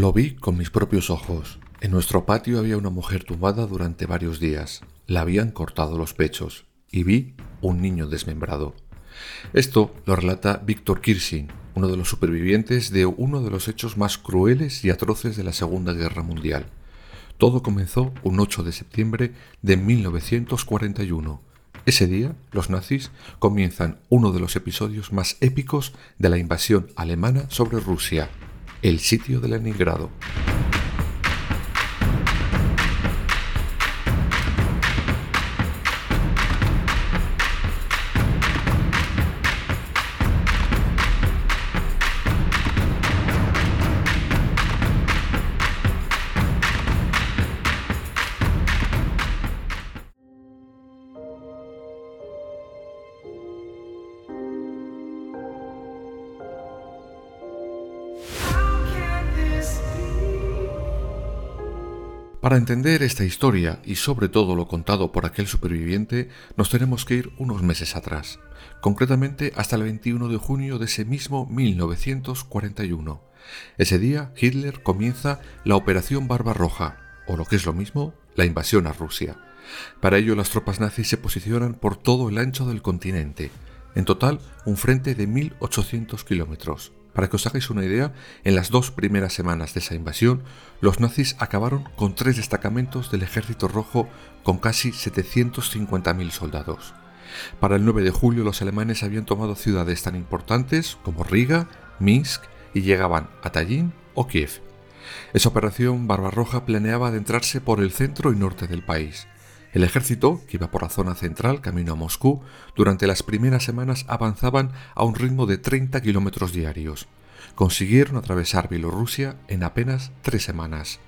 Lo vi con mis propios ojos. En nuestro patio había una mujer tumbada durante varios días. La habían cortado los pechos y vi un niño desmembrado. Esto lo relata Víctor Kirsin, uno de los supervivientes de uno de los hechos más crueles y atroces de la Segunda Guerra Mundial. Todo comenzó un 8 de septiembre de 1941. Ese día, los nazis comienzan uno de los episodios más épicos de la invasión alemana sobre Rusia el sitio de Leningrado. Para entender esta historia y sobre todo lo contado por aquel superviviente, nos tenemos que ir unos meses atrás, concretamente hasta el 21 de junio de ese mismo 1941. Ese día Hitler comienza la Operación Barbarroja, o lo que es lo mismo, la invasión a Rusia. Para ello las tropas nazis se posicionan por todo el ancho del continente, en total un frente de 1.800 kilómetros. Para que os hagáis una idea, en las dos primeras semanas de esa invasión, los nazis acabaron con tres destacamentos del Ejército Rojo con casi 750.000 soldados. Para el 9 de julio los alemanes habían tomado ciudades tan importantes como Riga, Minsk y llegaban a Tallinn o Kiev. Esa operación Barbarroja planeaba adentrarse por el centro y norte del país. El ejército, que iba por la zona central camino a Moscú, durante las primeras semanas avanzaban a un ritmo de 30 kilómetros diarios. Consiguieron atravesar Bielorrusia en apenas tres semanas.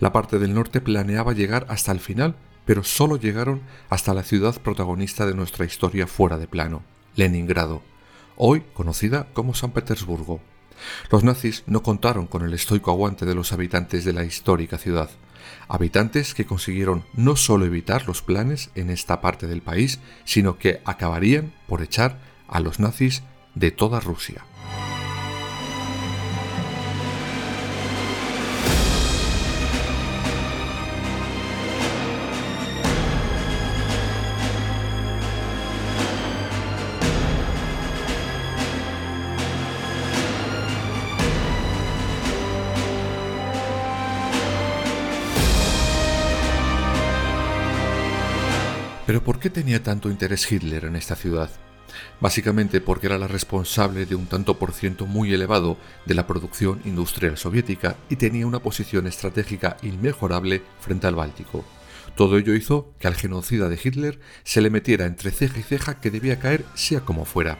La parte del norte planeaba llegar hasta el final, pero solo llegaron hasta la ciudad protagonista de nuestra historia fuera de plano, Leningrado, hoy conocida como San Petersburgo. Los nazis no contaron con el estoico aguante de los habitantes de la histórica ciudad habitantes que consiguieron no solo evitar los planes en esta parte del país, sino que acabarían por echar a los nazis de toda Rusia. Pero ¿por qué tenía tanto interés Hitler en esta ciudad? Básicamente porque era la responsable de un tanto por ciento muy elevado de la producción industrial soviética y tenía una posición estratégica inmejorable frente al Báltico. Todo ello hizo que al genocida de Hitler se le metiera entre ceja y ceja que debía caer sea como fuera.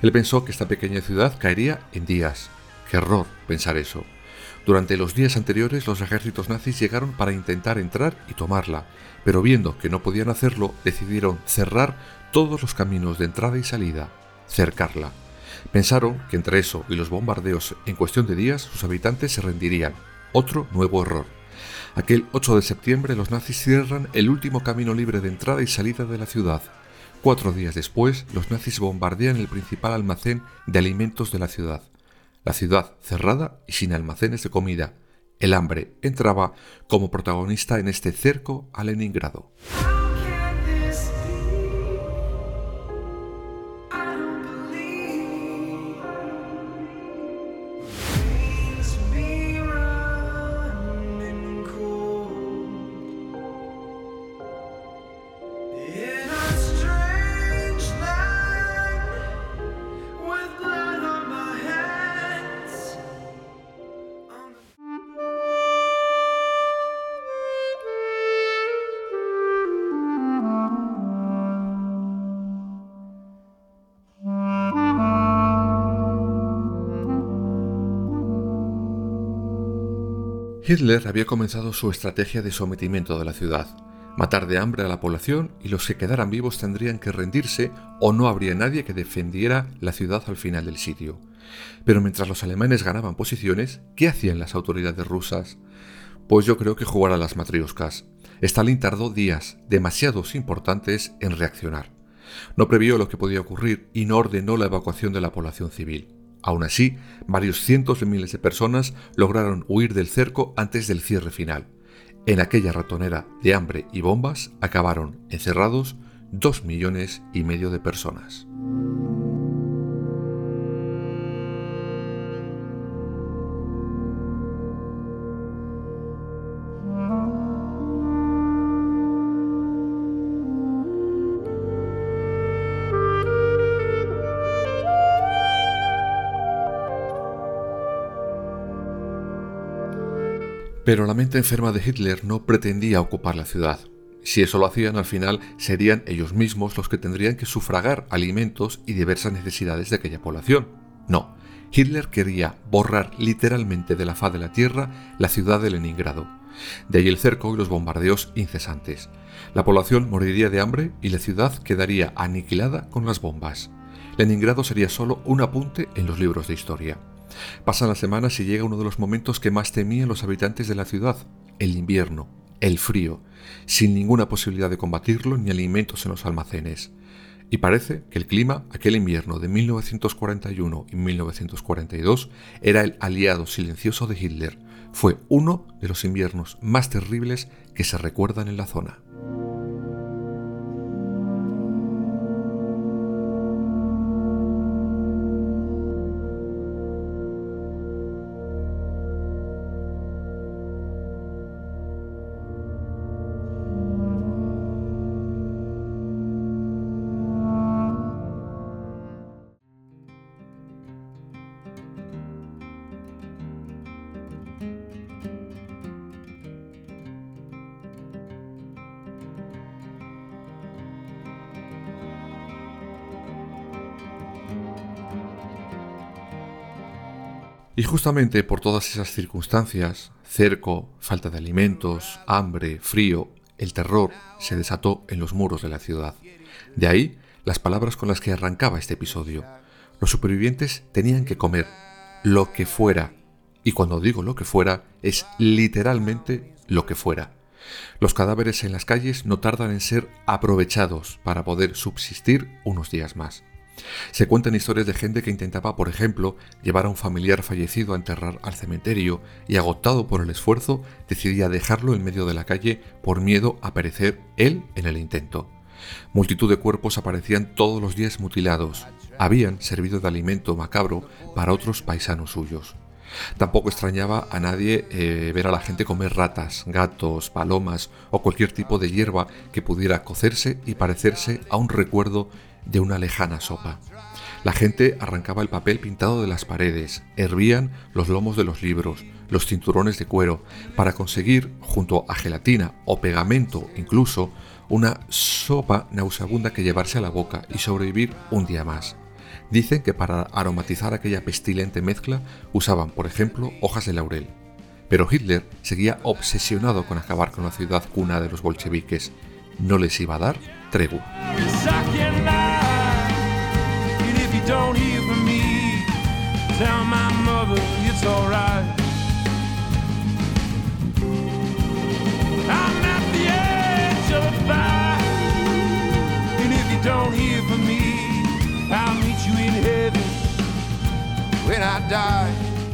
Él pensó que esta pequeña ciudad caería en días. Qué error pensar eso. Durante los días anteriores los ejércitos nazis llegaron para intentar entrar y tomarla, pero viendo que no podían hacerlo, decidieron cerrar todos los caminos de entrada y salida, cercarla. Pensaron que entre eso y los bombardeos en cuestión de días sus habitantes se rendirían. Otro nuevo error. Aquel 8 de septiembre los nazis cierran el último camino libre de entrada y salida de la ciudad. Cuatro días después, los nazis bombardean el principal almacén de alimentos de la ciudad. La ciudad cerrada y sin almacenes de comida, el hambre entraba como protagonista en este cerco a Leningrado. Hitler había comenzado su estrategia de sometimiento de la ciudad, matar de hambre a la población y los que quedaran vivos tendrían que rendirse o no habría nadie que defendiera la ciudad al final del sitio. Pero mientras los alemanes ganaban posiciones, ¿qué hacían las autoridades rusas? Pues yo creo que jugar a las matrioscas. Stalin tardó días, demasiados importantes, en reaccionar. No previó lo que podía ocurrir y no ordenó la evacuación de la población civil. Aún así, varios cientos de miles de personas lograron huir del cerco antes del cierre final. En aquella ratonera de hambre y bombas acabaron encerrados dos millones y medio de personas. Pero la mente enferma de Hitler no pretendía ocupar la ciudad. Si eso lo hacían, al final serían ellos mismos los que tendrían que sufragar alimentos y diversas necesidades de aquella población. No, Hitler quería borrar literalmente de la faz de la tierra la ciudad de Leningrado. De ahí el cerco y los bombardeos incesantes. La población moriría de hambre y la ciudad quedaría aniquilada con las bombas. Leningrado sería solo un apunte en los libros de historia. Pasan las semanas y llega uno de los momentos que más temían los habitantes de la ciudad, el invierno, el frío, sin ninguna posibilidad de combatirlo ni alimentos en los almacenes. Y parece que el clima, aquel invierno de 1941 y 1942, era el aliado silencioso de Hitler. Fue uno de los inviernos más terribles que se recuerdan en la zona. Y justamente por todas esas circunstancias, cerco, falta de alimentos, hambre, frío, el terror se desató en los muros de la ciudad. De ahí las palabras con las que arrancaba este episodio. Los supervivientes tenían que comer lo que fuera. Y cuando digo lo que fuera, es literalmente lo que fuera. Los cadáveres en las calles no tardan en ser aprovechados para poder subsistir unos días más. Se cuentan historias de gente que intentaba, por ejemplo, llevar a un familiar fallecido a enterrar al cementerio y agotado por el esfuerzo decidía dejarlo en medio de la calle por miedo a perecer él en el intento. Multitud de cuerpos aparecían todos los días mutilados. Habían servido de alimento macabro para otros paisanos suyos. Tampoco extrañaba a nadie eh, ver a la gente comer ratas, gatos, palomas o cualquier tipo de hierba que pudiera cocerse y parecerse a un recuerdo de una lejana sopa. La gente arrancaba el papel pintado de las paredes, hervían los lomos de los libros, los cinturones de cuero, para conseguir, junto a gelatina o pegamento incluso, una sopa nauseabunda que llevarse a la boca y sobrevivir un día más. Dicen que para aromatizar aquella pestilente mezcla usaban, por ejemplo, hojas de laurel. Pero Hitler seguía obsesionado con acabar con la ciudad cuna de los bolcheviques. No les iba a dar tregua.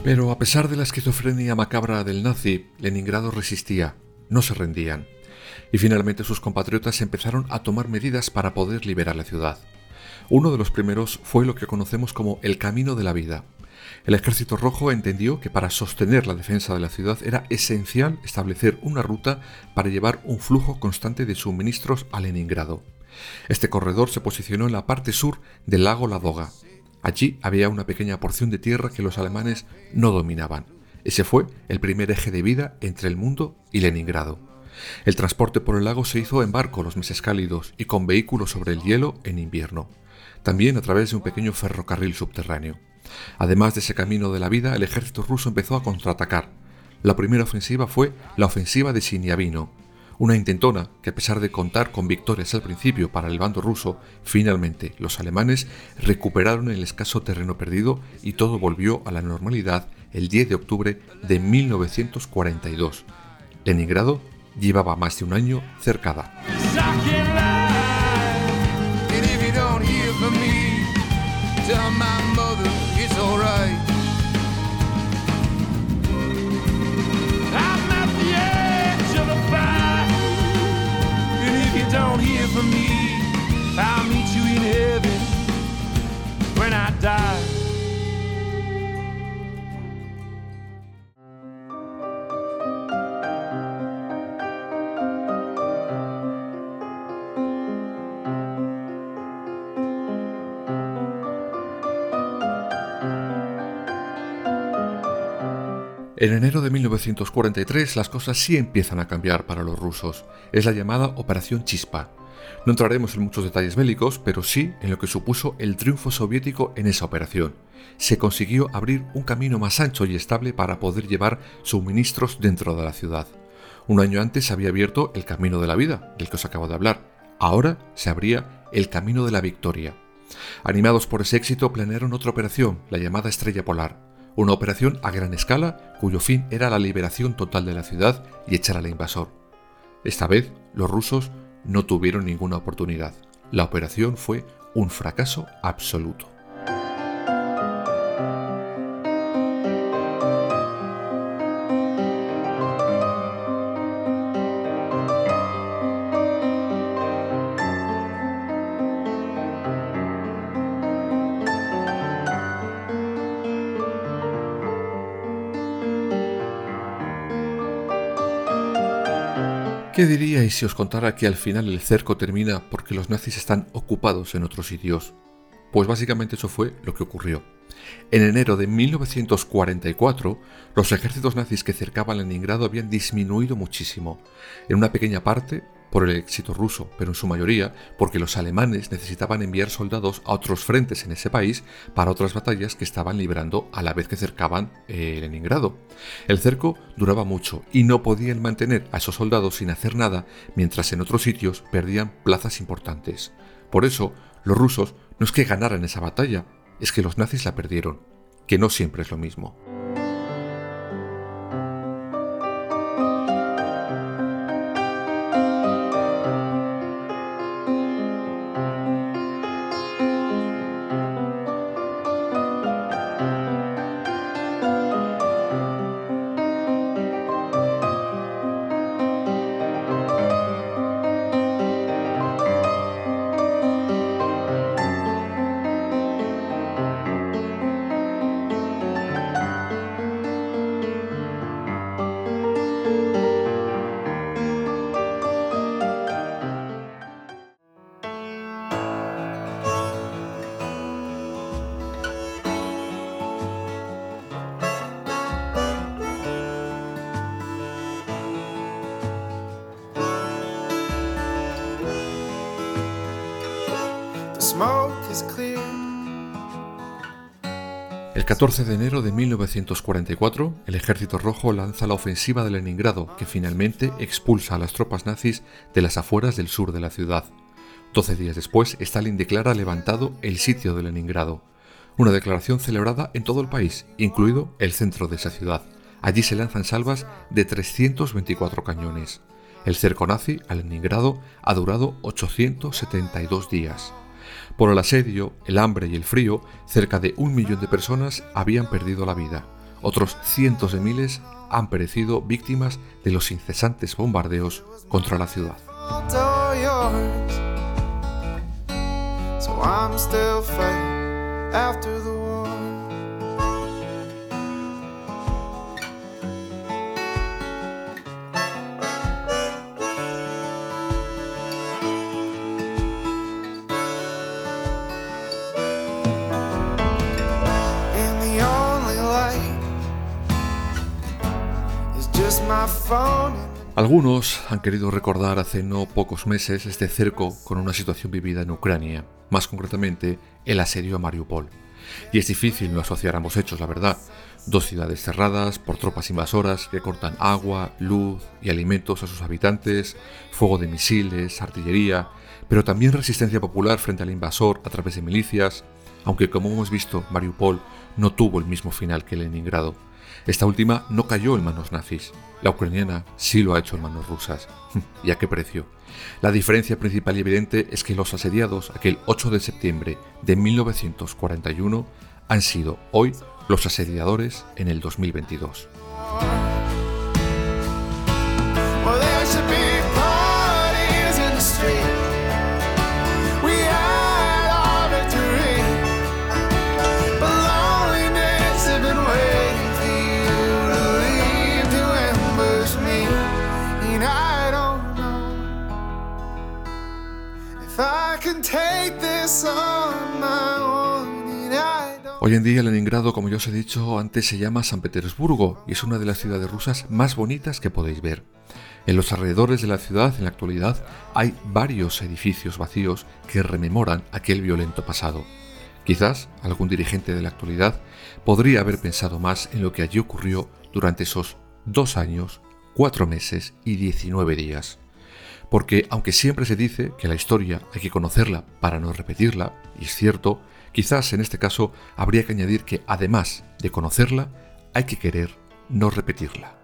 Pero a pesar de la esquizofrenia macabra del nazi, Leningrado resistía, no se rendían, y finalmente sus compatriotas empezaron a tomar medidas para poder liberar la ciudad. Uno de los primeros fue lo que conocemos como el Camino de la Vida. El Ejército Rojo entendió que para sostener la defensa de la ciudad era esencial establecer una ruta para llevar un flujo constante de suministros a Leningrado. Este corredor se posicionó en la parte sur del lago Ladoga. Allí había una pequeña porción de tierra que los alemanes no dominaban. Ese fue el primer eje de vida entre el mundo y Leningrado. El transporte por el lago se hizo en barco los meses cálidos y con vehículos sobre el hielo en invierno, también a través de un pequeño ferrocarril subterráneo. Además de ese camino de la vida, el ejército ruso empezó a contraatacar. La primera ofensiva fue la ofensiva de Siniavino, una intentona que a pesar de contar con victorias al principio para el bando ruso, finalmente los alemanes recuperaron el escaso terreno perdido y todo volvió a la normalidad el 10 de octubre de 1942. Leningrado llevaba más de un año cercada. Don't En enero de 1943 las cosas sí empiezan a cambiar para los rusos. Es la llamada Operación Chispa. No entraremos en muchos detalles bélicos, pero sí en lo que supuso el triunfo soviético en esa operación. Se consiguió abrir un camino más ancho y estable para poder llevar suministros dentro de la ciudad. Un año antes se había abierto el Camino de la Vida, del que os acabo de hablar. Ahora se abría el Camino de la Victoria. Animados por ese éxito, planearon otra operación, la llamada Estrella Polar una operación a gran escala cuyo fin era la liberación total de la ciudad y echar al invasor. Esta vez los rusos no tuvieron ninguna oportunidad. La operación fue un fracaso absoluto. ¿Qué diríais si os contara que al final el cerco termina porque los nazis están ocupados en otros sitios? Pues básicamente eso fue lo que ocurrió. En enero de 1944, los ejércitos nazis que cercaban Leningrado habían disminuido muchísimo. En una pequeña parte, por el éxito ruso, pero en su mayoría porque los alemanes necesitaban enviar soldados a otros frentes en ese país para otras batallas que estaban librando a la vez que cercaban eh, Leningrado. El cerco duraba mucho y no podían mantener a esos soldados sin hacer nada mientras en otros sitios perdían plazas importantes. Por eso, los rusos no es que ganaran esa batalla, es que los nazis la perdieron, que no siempre es lo mismo. El 14 de enero de 1944, el Ejército Rojo lanza la ofensiva de Leningrado, que finalmente expulsa a las tropas nazis de las afueras del sur de la ciudad. Doce días después, Stalin declara levantado el sitio de Leningrado, una declaración celebrada en todo el país, incluido el centro de esa ciudad. Allí se lanzan salvas de 324 cañones. El cerco nazi a Leningrado ha durado 872 días. Por el asedio, el hambre y el frío, cerca de un millón de personas habían perdido la vida. Otros cientos de miles han perecido víctimas de los incesantes bombardeos contra la ciudad. Algunos han querido recordar hace no pocos meses este cerco con una situación vivida en Ucrania, más concretamente el asedio a Mariupol. Y es difícil no asociar ambos hechos, la verdad. Dos ciudades cerradas por tropas invasoras que cortan agua, luz y alimentos a sus habitantes, fuego de misiles, artillería, pero también resistencia popular frente al invasor a través de milicias, aunque como hemos visto, Mariupol no tuvo el mismo final que Leningrado. Esta última no cayó en manos nazis. La ucraniana sí lo ha hecho en manos rusas. ¿Y a qué precio? La diferencia principal y evidente es que los asediados aquel 8 de septiembre de 1941 han sido hoy los asediadores en el 2022. Hoy en día Leningrado, como ya os he dicho antes, se llama San Petersburgo y es una de las ciudades rusas más bonitas que podéis ver. En los alrededores de la ciudad, en la actualidad, hay varios edificios vacíos que rememoran aquel violento pasado. Quizás algún dirigente de la actualidad podría haber pensado más en lo que allí ocurrió durante esos dos años, cuatro meses y diecinueve días. Porque aunque siempre se dice que la historia hay que conocerla para no repetirla, y es cierto, Quizás en este caso habría que añadir que además de conocerla, hay que querer no repetirla.